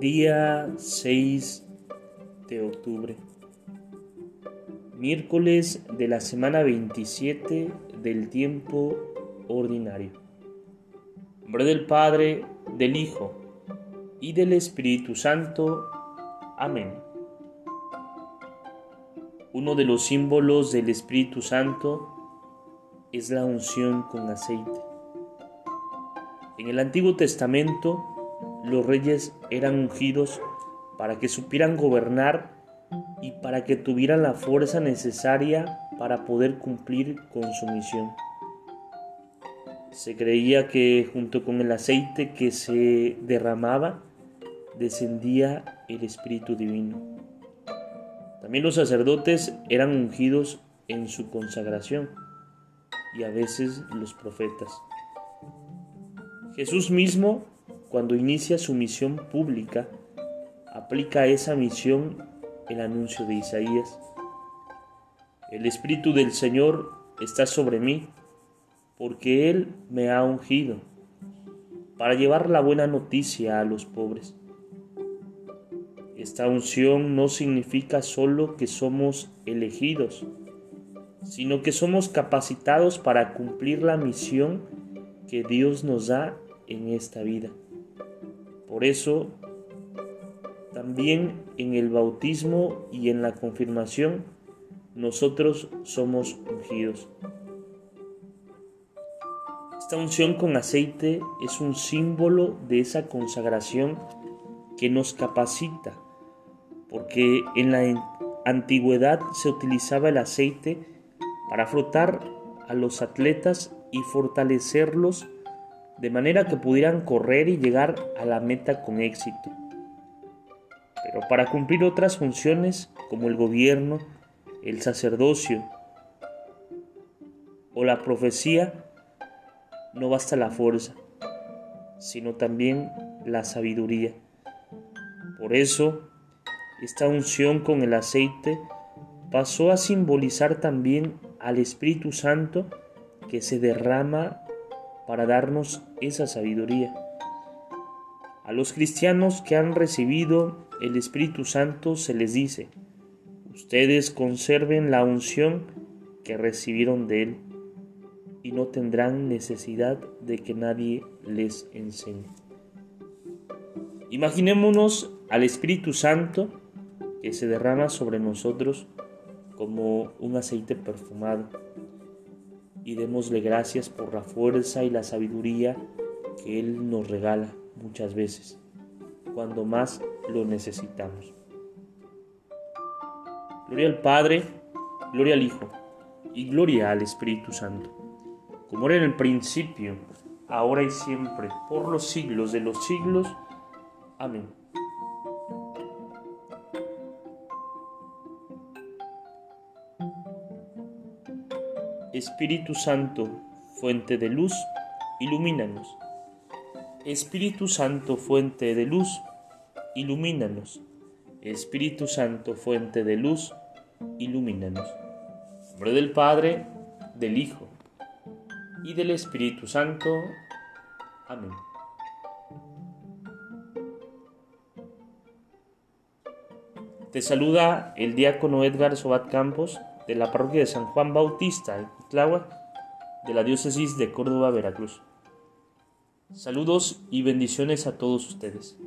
Día 6 de octubre. Miércoles de la semana 27 del tiempo ordinario. nombre del Padre, del Hijo y del Espíritu Santo. Amén. Uno de los símbolos del Espíritu Santo es la unción con aceite. En el Antiguo Testamento, los reyes eran ungidos para que supieran gobernar y para que tuvieran la fuerza necesaria para poder cumplir con su misión. Se creía que junto con el aceite que se derramaba descendía el Espíritu Divino. También los sacerdotes eran ungidos en su consagración y a veces los profetas. Jesús mismo cuando inicia su misión pública, aplica esa misión el anuncio de Isaías. El Espíritu del Señor está sobre mí, porque Él me ha ungido, para llevar la buena noticia a los pobres. Esta unción no significa solo que somos elegidos, sino que somos capacitados para cumplir la misión que Dios nos da en esta vida. Por eso, también en el bautismo y en la confirmación, nosotros somos ungidos. Esta unción con aceite es un símbolo de esa consagración que nos capacita, porque en la antigüedad se utilizaba el aceite para frotar a los atletas y fortalecerlos de manera que pudieran correr y llegar a la meta con éxito. Pero para cumplir otras funciones como el gobierno, el sacerdocio o la profecía, no basta la fuerza, sino también la sabiduría. Por eso, esta unción con el aceite pasó a simbolizar también al Espíritu Santo que se derrama para darnos esa sabiduría. A los cristianos que han recibido el Espíritu Santo se les dice, ustedes conserven la unción que recibieron de Él y no tendrán necesidad de que nadie les enseñe. Imaginémonos al Espíritu Santo que se derrama sobre nosotros como un aceite perfumado y démosle gracias por la fuerza y la sabiduría que Él nos regala muchas veces, cuando más lo necesitamos. Gloria al Padre, gloria al Hijo y gloria al Espíritu Santo, como era en el principio, ahora y siempre, por los siglos de los siglos. Amén. Espíritu Santo, fuente de luz, ilumínanos. Espíritu Santo, fuente de luz, ilumínanos. Espíritu Santo, fuente de luz, ilumínanos. En nombre del Padre, del Hijo y del Espíritu Santo. Amén. Te saluda el diácono Edgar Sobat Campos de la parroquia de San Juan Bautista de la diócesis de Córdoba, Veracruz. Saludos y bendiciones a todos ustedes.